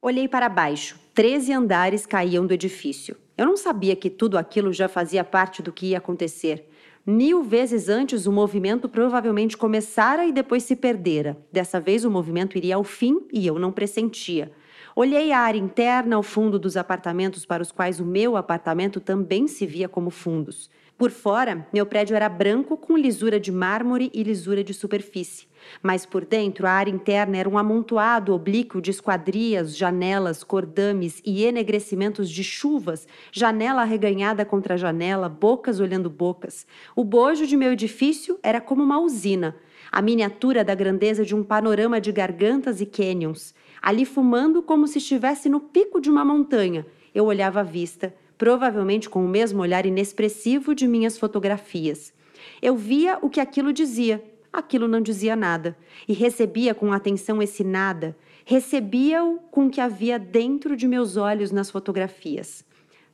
Olhei para baixo. Treze andares caíam do edifício. Eu não sabia que tudo aquilo já fazia parte do que ia acontecer. Mil vezes antes, o movimento provavelmente começara e depois se perdera. Dessa vez, o movimento iria ao fim e eu não pressentia. Olhei a área interna ao fundo dos apartamentos para os quais o meu apartamento também se via como fundos. Por fora, meu prédio era branco com lisura de mármore e lisura de superfície. Mas por dentro, a área interna era um amontoado oblíquo de esquadrias, janelas, cordames e enegrecimentos de chuvas, janela arreganhada contra janela, bocas olhando bocas. O bojo de meu edifício era como uma usina, a miniatura da grandeza de um panorama de gargantas e cânions. Ali fumando como se estivesse no pico de uma montanha, eu olhava a vista provavelmente com o mesmo olhar inexpressivo de minhas fotografias. Eu via o que aquilo dizia, aquilo não dizia nada, e recebia com atenção esse nada, recebia-o com o que havia dentro de meus olhos nas fotografias.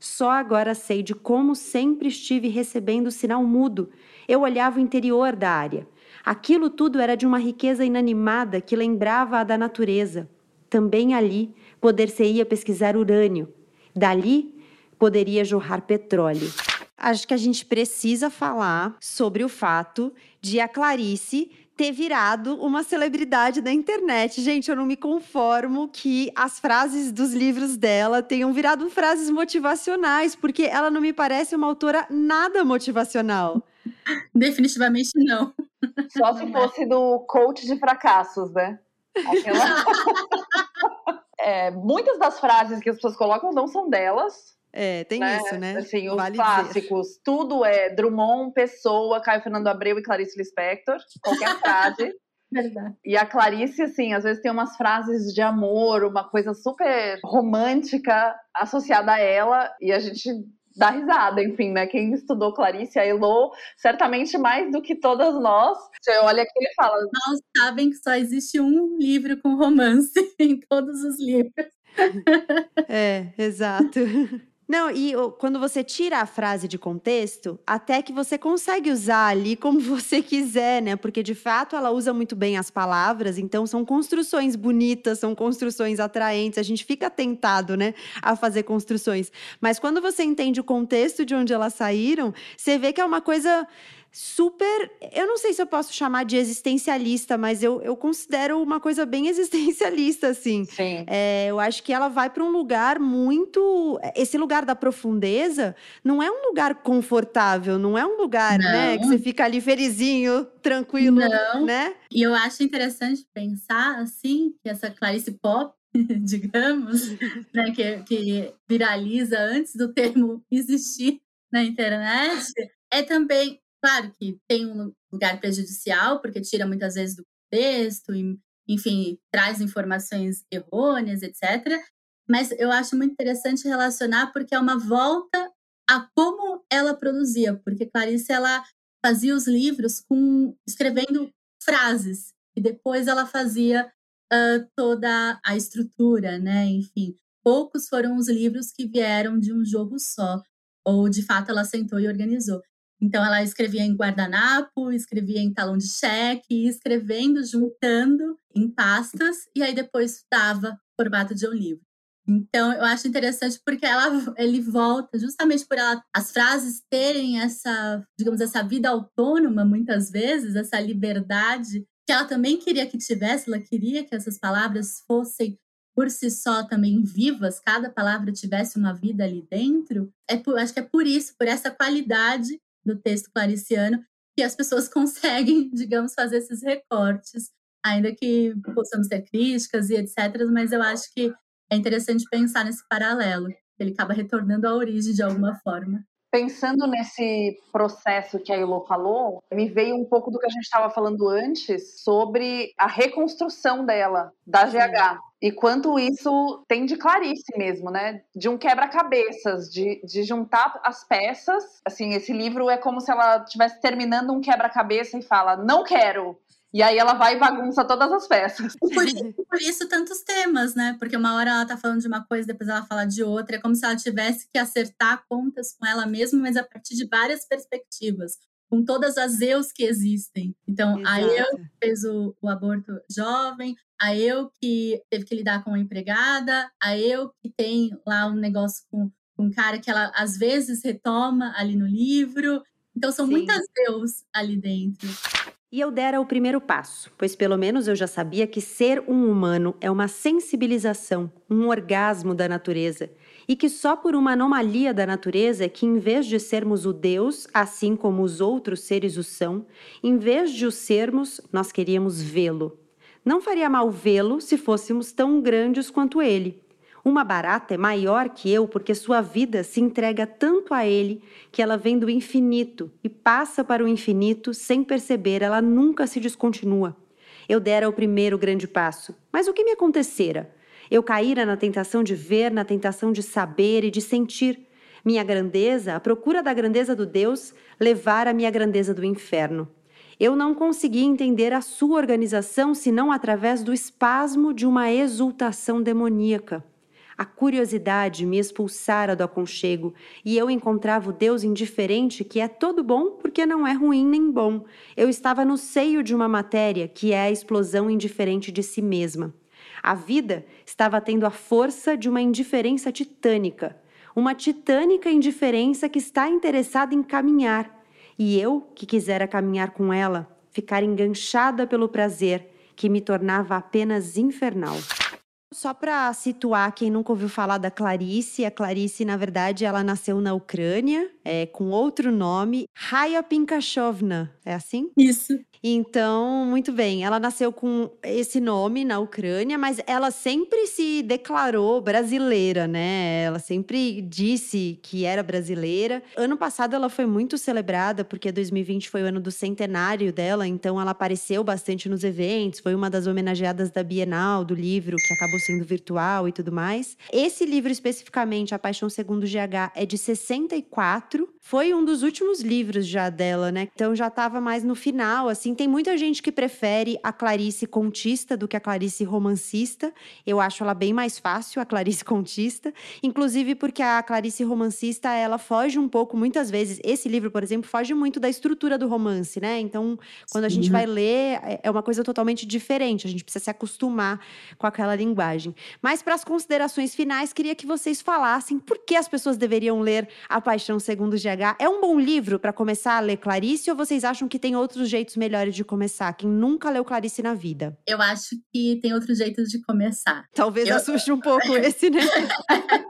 Só agora sei de como sempre estive recebendo sinal mudo. Eu olhava o interior da área. Aquilo tudo era de uma riqueza inanimada que lembrava a da natureza. Também ali poder-se-ia pesquisar urânio. Dali poderia jorrar petróleo. Acho que a gente precisa falar sobre o fato de a Clarice ter virado uma celebridade da internet. Gente, eu não me conformo que as frases dos livros dela tenham virado frases motivacionais, porque ela não me parece uma autora nada motivacional. Definitivamente não. Só se fosse do coach de fracassos, né? Aquela... é, muitas das frases que as pessoas colocam não são delas. É, tem né? isso, né? Assim, os vale clássicos, dizer. tudo é Drummond, Pessoa, Caio Fernando Abreu e Clarice Lispector, qualquer frase. Verdade. E a Clarice, assim, às vezes tem umas frases de amor, uma coisa super romântica associada a ela, e a gente dá risada, enfim, né? Quem estudou Clarice, a Elo, certamente mais do que todas nós, você olha aqui e fala. Nós sabem que só existe um livro com romance em todos os livros. É, exato. Não, e quando você tira a frase de contexto, até que você consegue usar ali como você quiser, né? Porque de fato ela usa muito bem as palavras, então são construções bonitas, são construções atraentes. A gente fica tentado, né, a fazer construções. Mas quando você entende o contexto de onde elas saíram, você vê que é uma coisa super. Eu não sei se eu posso chamar de existencialista, mas eu, eu considero uma coisa bem existencialista, assim. Sim. É, eu acho que ela vai para um lugar muito. Esse lugar da profundeza não é um lugar confortável, não é um lugar, não. né, que você fica ali felizinho, tranquilo, não. né? E eu acho interessante pensar, assim, que essa Clarice Pop digamos, né, que, que viraliza antes do termo existir na internet, é também Claro que tem um lugar prejudicial, porque tira muitas vezes do contexto, e, enfim, traz informações errôneas, etc. Mas eu acho muito interessante relacionar, porque é uma volta a como ela produzia, porque Clarice ela fazia os livros com escrevendo frases e depois ela fazia uh, toda a estrutura, né? Enfim, poucos foram os livros que vieram de um jogo só, ou de fato ela sentou e organizou. Então, ela escrevia em guardanapo, escrevia em talão de cheque, escrevendo, juntando em pastas, e aí depois dava formato de um livro. Então, eu acho interessante porque ela, ele volta justamente por ela, as frases terem essa, digamos, essa vida autônoma, muitas vezes, essa liberdade que ela também queria que tivesse, ela queria que essas palavras fossem por si só também vivas, cada palavra tivesse uma vida ali dentro. É por, acho que é por isso, por essa qualidade do texto clariciano, que as pessoas conseguem, digamos, fazer esses recortes, ainda que possamos ter críticas e etc. Mas eu acho que é interessante pensar nesse paralelo, ele acaba retornando à origem de alguma forma. Pensando nesse processo que a Elo falou, me veio um pouco do que a gente estava falando antes sobre a reconstrução dela, da GH. E quanto isso tem de Clarice mesmo, né? De um quebra-cabeças, de, de juntar as peças. Assim, esse livro é como se ela estivesse terminando um quebra-cabeça e fala: não quero, e aí ela vai e bagunça todas as peças. Por, por, isso tantos temas, né? Porque uma hora ela tá falando de uma coisa, depois ela fala de outra. É como se ela tivesse que acertar contas com ela mesma, mas a partir de várias perspectivas. Com todas as eus que existem. Então, Exato. a eu que fez o, o aborto jovem, a eu que teve que lidar com a empregada, a eu que tem lá um negócio com, com um cara que ela às vezes retoma ali no livro. Então, são Sim. muitas eus ali dentro. E eu dera o primeiro passo, pois pelo menos eu já sabia que ser um humano é uma sensibilização, um orgasmo da natureza, e que só por uma anomalia da natureza é que, em vez de sermos o Deus, assim como os outros seres o são, em vez de o sermos, nós queríamos vê-lo. Não faria mal vê-lo se fôssemos tão grandes quanto ele. Uma barata é maior que eu porque sua vida se entrega tanto a ele que ela vem do infinito e passa para o infinito sem perceber, ela nunca se descontinua. Eu dera o primeiro grande passo, mas o que me acontecera? Eu caíra na tentação de ver, na tentação de saber e de sentir. Minha grandeza, a procura da grandeza do Deus, levar a minha grandeza do inferno. Eu não consegui entender a sua organização senão através do espasmo de uma exultação demoníaca. A curiosidade me expulsara do aconchego e eu encontrava o Deus indiferente que é todo bom porque não é ruim nem bom. Eu estava no seio de uma matéria que é a explosão indiferente de si mesma. A vida estava tendo a força de uma indiferença titânica, uma titânica indiferença que está interessada em caminhar, e eu que quisera caminhar com ela, ficar enganchada pelo prazer que me tornava apenas infernal. Só para situar quem nunca ouviu falar da Clarice, a Clarice, na verdade, ela nasceu na Ucrânia, é, com outro nome, Raya Pinkashovna, é assim? Isso. Então, muito bem, ela nasceu com esse nome na Ucrânia, mas ela sempre se declarou brasileira, né? Ela sempre disse que era brasileira. Ano passado ela foi muito celebrada, porque 2020 foi o ano do centenário dela, então ela apareceu bastante nos eventos, foi uma das homenageadas da Bienal, do livro, que acabou sendo virtual e tudo mais. Esse livro especificamente, A Paixão Segundo GH, é de 64, foi um dos últimos livros já dela, né? Então já estava mais no final, assim. Tem muita gente que prefere a Clarice contista do que a Clarice romancista. Eu acho ela bem mais fácil, a Clarice contista. Inclusive porque a Clarice romancista, ela foge um pouco, muitas vezes. Esse livro, por exemplo, foge muito da estrutura do romance, né? Então, quando a gente vai ler, é, é uma coisa totalmente diferente. A gente precisa se acostumar com aquela linguagem. Mas para as considerações finais, queria que vocês falassem por que as pessoas deveriam ler A Paixão Segundo GH é um bom livro para começar a ler Clarice ou vocês acham que tem outros jeitos melhores de começar? Quem nunca leu Clarice na vida? Eu acho que tem outros jeitos de começar. Talvez eu... assuste um pouco esse, né?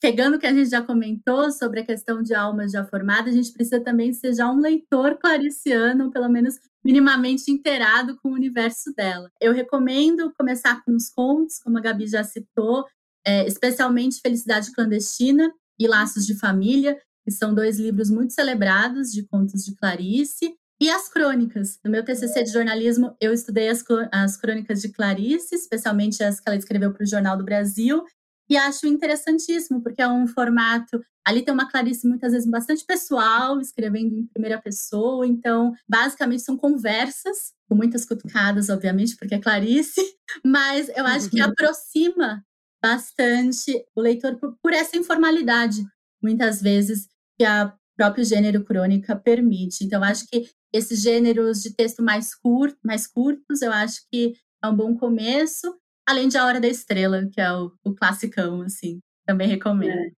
Pegando o que a gente já comentou sobre a questão de almas já formadas, a gente precisa também ser já um leitor clariciano, pelo menos minimamente inteirado com o universo dela. Eu recomendo começar com os contos, como a Gabi já citou, é, especialmente Felicidade Clandestina e Laços de Família, que são dois livros muito celebrados de contos de Clarice, e as crônicas. No meu TCC de jornalismo, eu estudei as, as crônicas de Clarice, especialmente as que ela escreveu para o Jornal do Brasil, e acho interessantíssimo, porque é um formato. Ali tem uma Clarice muitas vezes bastante pessoal, escrevendo em primeira pessoa, então, basicamente, são conversas, com muitas cutucadas, obviamente, porque é Clarice, mas eu acho que uhum. aproxima bastante o leitor por, por essa informalidade, muitas vezes, que a próprio gênero crônica permite. Então, acho que esses gêneros de texto mais, curto, mais curtos, eu acho que é um bom começo, além de A Hora da Estrela, que é o, o classicão, assim, também recomendo.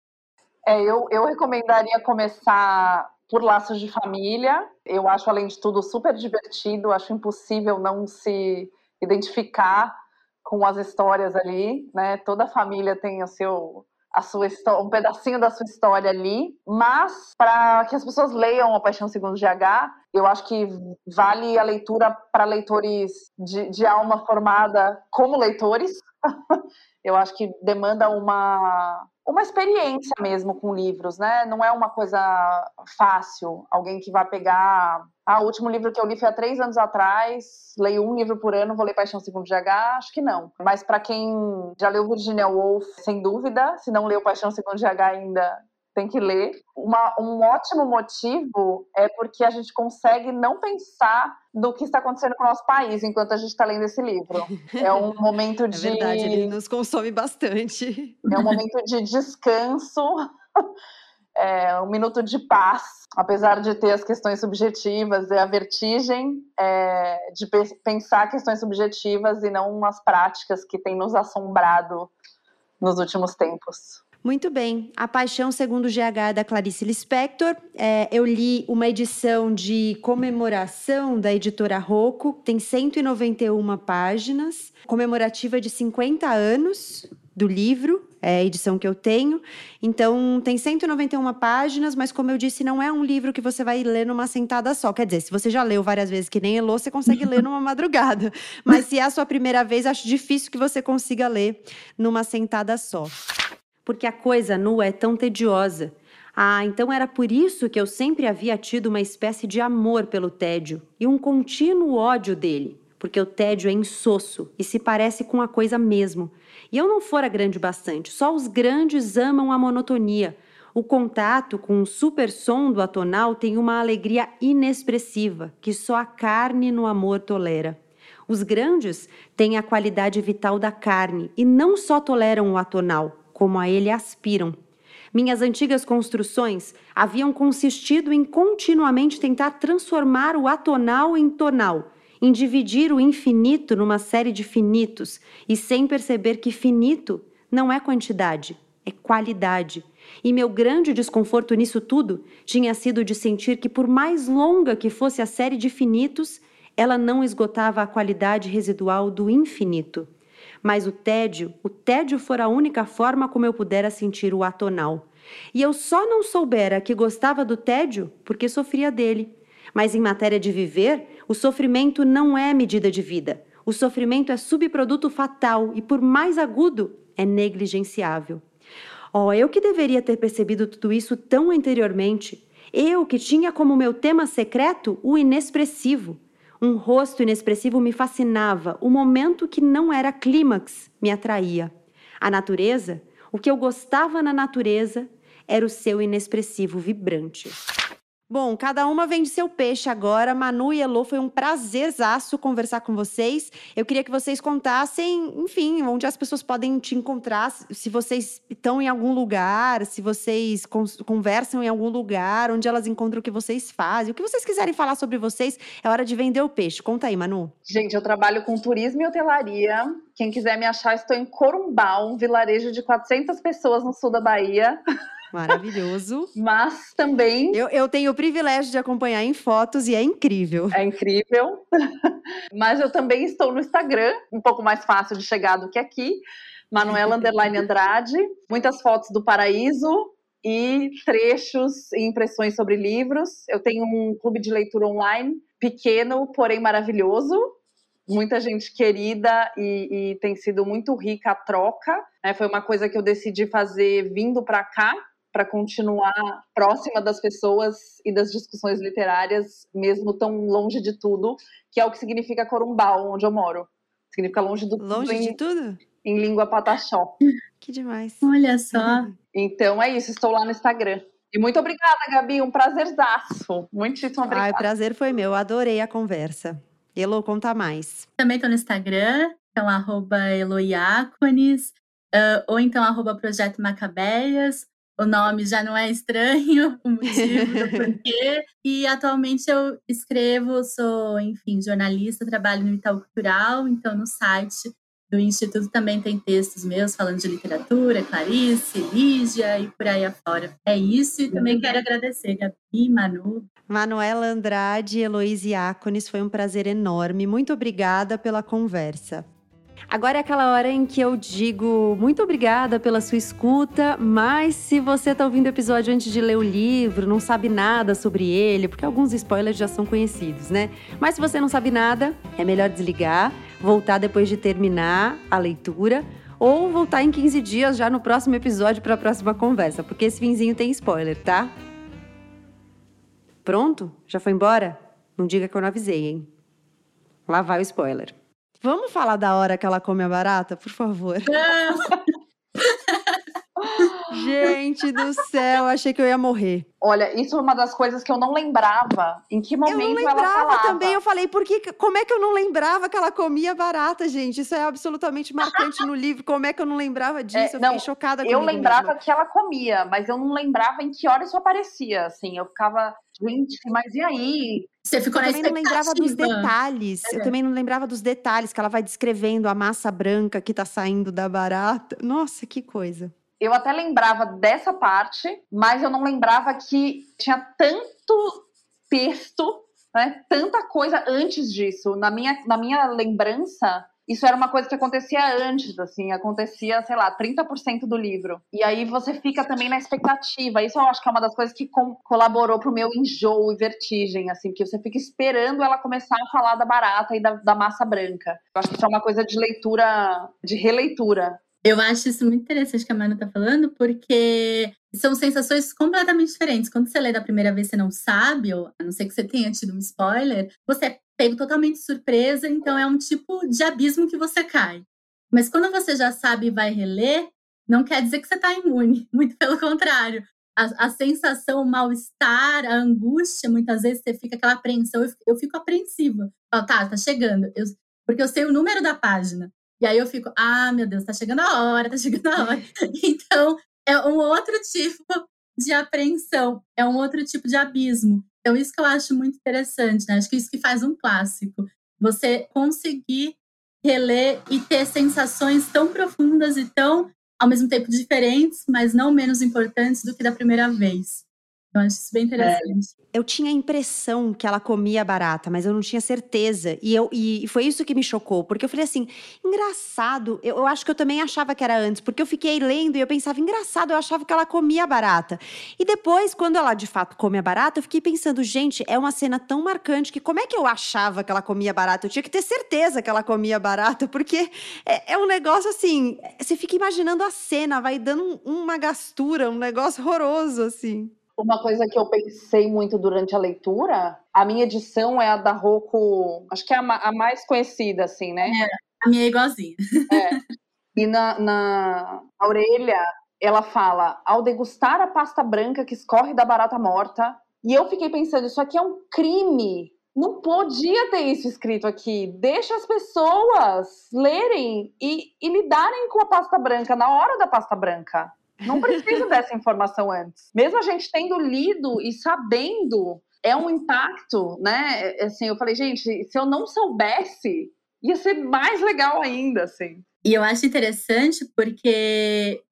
É, eu, eu recomendaria começar por Laços de Família. Eu acho, além de tudo, super divertido, acho impossível não se identificar com as histórias ali, né? Toda família tem o seu a sua um pedacinho da sua história ali, mas para que as pessoas leiam A Paixão Segundo GH, eu acho que vale a leitura para leitores de, de alma formada como leitores. eu acho que demanda uma uma experiência mesmo com livros, né? Não é uma coisa fácil. Alguém que vai pegar. Ah, o último livro que eu li foi há três anos atrás. Leio um livro por ano, vou ler Paixão Segundo GH? Acho que não. Mas para quem já leu Virginia Woolf, sem dúvida. Se não leu Paixão Segundo GH ainda, tem que ler. Uma, um ótimo motivo é porque a gente consegue não pensar do que está acontecendo com o nosso país enquanto a gente está lendo esse livro. É um momento é de. É verdade, ele nos consome bastante. É um momento de descanso. É um minuto de paz, apesar de ter as questões subjetivas e a vertigem é, de pensar questões subjetivas e não as práticas que têm nos assombrado nos últimos tempos. Muito bem. A Paixão Segundo GH é da Clarice Lispector. É, eu li uma edição de comemoração da editora Rocco, tem 191 páginas, comemorativa de 50 anos do livro, é a edição que eu tenho. Então, tem 191 páginas, mas como eu disse, não é um livro que você vai ler numa sentada só. Quer dizer, se você já leu várias vezes que nem Elô, você consegue ler numa madrugada. Mas se é a sua primeira vez, acho difícil que você consiga ler numa sentada só porque a coisa nua é tão tediosa. Ah, então era por isso que eu sempre havia tido uma espécie de amor pelo tédio e um contínuo ódio dele, porque o tédio é insosso e se parece com a coisa mesmo. E eu não fora grande bastante, só os grandes amam a monotonia. O contato com o super som do atonal tem uma alegria inexpressiva que só a carne no amor tolera. Os grandes têm a qualidade vital da carne e não só toleram o atonal, como a ele aspiram. Minhas antigas construções haviam consistido em continuamente tentar transformar o atonal em tonal, em dividir o infinito numa série de finitos e sem perceber que finito não é quantidade, é qualidade. E meu grande desconforto nisso tudo tinha sido de sentir que, por mais longa que fosse a série de finitos, ela não esgotava a qualidade residual do infinito. Mas o tédio, o tédio fora a única forma como eu pudera sentir o atonal. E eu só não soubera que gostava do tédio porque sofria dele. Mas em matéria de viver, o sofrimento não é medida de vida. O sofrimento é subproduto fatal e, por mais agudo, é negligenciável. Oh, eu que deveria ter percebido tudo isso tão anteriormente. Eu que tinha como meu tema secreto o inexpressivo. Um rosto inexpressivo me fascinava, o momento que não era clímax me atraía. A natureza, o que eu gostava na natureza, era o seu inexpressivo vibrante. Bom, cada uma vende seu peixe agora. Manu e Elô, foi um prazerzaço conversar com vocês. Eu queria que vocês contassem, enfim, onde as pessoas podem te encontrar, se vocês estão em algum lugar, se vocês conversam em algum lugar, onde elas encontram o que vocês fazem. O que vocês quiserem falar sobre vocês, é hora de vender o peixe. Conta aí, Manu. Gente, eu trabalho com turismo e hotelaria. Quem quiser me achar, estou em Corumbau, um vilarejo de 400 pessoas no sul da Bahia. Maravilhoso. Mas também. Eu, eu tenho o privilégio de acompanhar em fotos e é incrível. É incrível. Mas eu também estou no Instagram, um pouco mais fácil de chegar do que aqui. Manuela Underline Andrade. Muitas fotos do paraíso e trechos e impressões sobre livros. Eu tenho um clube de leitura online, pequeno, porém maravilhoso. Muita gente querida e, e tem sido muito rica a troca. Né? Foi uma coisa que eu decidi fazer vindo para cá, para continuar próxima das pessoas e das discussões literárias, mesmo tão longe de tudo, que é o que significa Corumbau, onde eu moro. Significa longe do longe tudo. de em, tudo? Em língua pataxó. Que demais. Olha só. Então é isso, estou lá no Instagram. E muito obrigada, Gabi, um prazerzaço. Muitíssimo obrigada. Ai, o prazer foi meu, adorei a conversa. Elo, conta mais. Também estou no Instagram, então arroba Eloiacones, uh, ou então arroba Projeto Macabeias, o nome já não é estranho, o motivo do porquê. E atualmente eu escrevo, sou, enfim, jornalista, trabalho no Itaú Cultural, então no site do Instituto também tem textos meus falando de literatura, Clarice, Lígia e por aí afora. É isso, e também quero agradecer, Gabi, Manu. Manuela Andrade e Heloísa Iacones, foi um prazer enorme. Muito obrigada pela conversa. Agora é aquela hora em que eu digo muito obrigada pela sua escuta, mas se você está ouvindo o episódio antes de ler o livro, não sabe nada sobre ele, porque alguns spoilers já são conhecidos, né? Mas se você não sabe nada, é melhor desligar, voltar depois de terminar a leitura ou voltar em 15 dias já no próximo episódio para a próxima conversa, porque esse finzinho tem spoiler, tá? Pronto? Já foi embora? Não diga que eu não avisei, hein? Lá vai o spoiler. Vamos falar da hora que ela come a barata, por favor? Gente do céu, achei que eu ia morrer. Olha, isso é uma das coisas que eu não lembrava. Em que momento Eu não lembrava também. Eu falei, por que, como é que eu não lembrava que ela comia barata, gente? Isso é absolutamente marcante no livro. Como é que eu não lembrava disso? É, eu não, fiquei chocada Eu lembrava mesmo. que ela comia, mas eu não lembrava em que hora isso aparecia. Assim, eu ficava, gente, mas e aí? Você ficou eu também não lembrava dos detalhes. É. Eu também não lembrava dos detalhes que ela vai descrevendo a massa branca que tá saindo da barata. Nossa, que coisa. Eu até lembrava dessa parte, mas eu não lembrava que tinha tanto texto, né, tanta coisa antes disso. Na minha, na minha lembrança, isso era uma coisa que acontecia antes, assim, acontecia, sei lá, 30% do livro. E aí você fica também na expectativa. Isso eu acho que é uma das coisas que com, colaborou pro meu enjoo e vertigem, assim, porque você fica esperando ela começar a falar da barata e da, da massa branca. Eu acho que isso é uma coisa de leitura, de releitura. Eu acho isso muito interessante que a Manu tá falando, porque são sensações completamente diferentes. Quando você lê da primeira vez, você não sabe, ou a não ser que você tenha tido um spoiler, você pego totalmente surpresa, então é um tipo de abismo que você cai. Mas quando você já sabe e vai reler, não quer dizer que você está imune, muito pelo contrário. A, a sensação, o mal-estar, a angústia, muitas vezes você fica aquela apreensão, eu, eu fico apreensiva. Falo, tá, tá chegando. Eu, porque eu sei o número da página. E aí eu fico, ah, meu Deus, tá chegando a hora, tá chegando a hora. então, é um outro tipo de apreensão, é um outro tipo de abismo. Então, isso que eu acho muito interessante, né? Acho que isso que faz um clássico. você conseguir reler e ter sensações tão profundas e tão, ao mesmo tempo, diferentes, mas não menos importantes do que da primeira vez. Eu acho isso bem é. interessante. É. Eu tinha a impressão que ela comia barata, mas eu não tinha certeza. E, eu, e foi isso que me chocou, porque eu falei assim: engraçado. Eu, eu acho que eu também achava que era antes, porque eu fiquei lendo e eu pensava, engraçado, eu achava que ela comia barata. E depois, quando ela de fato come a barata, eu fiquei pensando, gente, é uma cena tão marcante que como é que eu achava que ela comia barata? Eu tinha que ter certeza que ela comia barata, porque é, é um negócio assim. Você fica imaginando a cena, vai dando um, uma gastura, um negócio horroroso, assim. Uma coisa que eu pensei muito durante a leitura, a minha edição é a da Roku, acho que é a, a mais conhecida, assim, né? É, a minha é igualzinha. É. E na, na orelha, ela fala: ao degustar a pasta branca que escorre da barata morta. E eu fiquei pensando, isso aqui é um crime. Não podia ter isso escrito aqui. Deixa as pessoas lerem e, e lidarem com a pasta branca na hora da pasta branca. Não precisa dessa informação antes. Mesmo a gente tendo lido e sabendo, é um impacto, né? Assim, eu falei, gente, se eu não soubesse, ia ser mais legal ainda, assim. E eu acho interessante porque,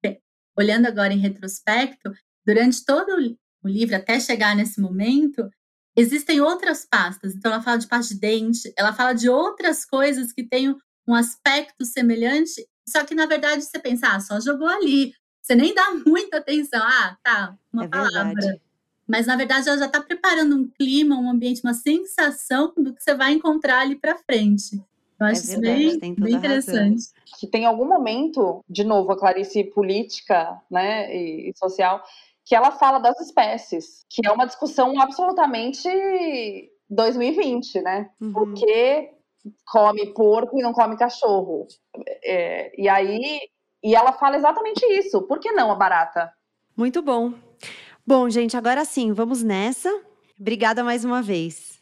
olhando agora em retrospecto, durante todo o livro, até chegar nesse momento, existem outras pastas. Então, ela fala de pasta de dente, ela fala de outras coisas que têm um aspecto semelhante, só que, na verdade, você pensa, ah, só jogou ali, você nem dá muita atenção. Ah, tá, uma é palavra. Verdade. Mas na verdade ela já está preparando um clima, um ambiente, uma sensação do que você vai encontrar ali para frente. Eu acho é isso bem, bem interessante. Que tem algum momento, de novo, a Clarice política né, e, e social, que ela fala das espécies, que é uma discussão absolutamente 2020, né? Uhum. Porque come porco e não come cachorro. É, e aí e ela fala exatamente isso. Por que não a barata? Muito bom. Bom, gente, agora sim, vamos nessa. Obrigada mais uma vez.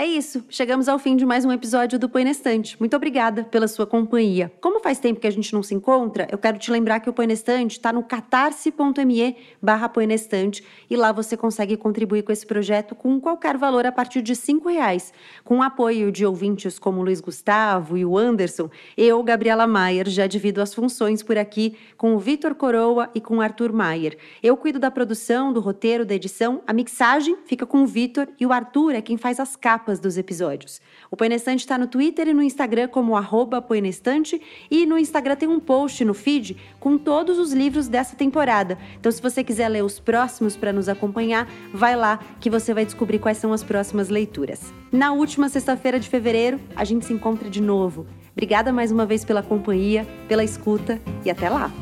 É isso, chegamos ao fim de mais um episódio do Põe na Estante. Muito obrigada pela sua companhia. Como faz tempo que a gente não se encontra, eu quero te lembrar que o Põe na Estante está no catarse.me barra Põe na Estante e lá você consegue contribuir com esse projeto com qualquer valor a partir de cinco reais. Com o apoio de ouvintes como Luiz Gustavo e o Anderson, eu, Gabriela Maier, já divido as funções por aqui com o Vitor Coroa e com o Arthur Maier. Eu cuido da produção, do roteiro, da edição, a mixagem fica com o Vitor e o Arthur é quem faz as capas capas dos episódios. O Poenestante está no Twitter e no Instagram como arroba Poenestante e no Instagram tem um post no feed com todos os livros dessa temporada. Então se você quiser ler os próximos para nos acompanhar, vai lá que você vai descobrir quais são as próximas leituras. Na última sexta-feira de fevereiro, a gente se encontra de novo. Obrigada mais uma vez pela companhia, pela escuta e até lá!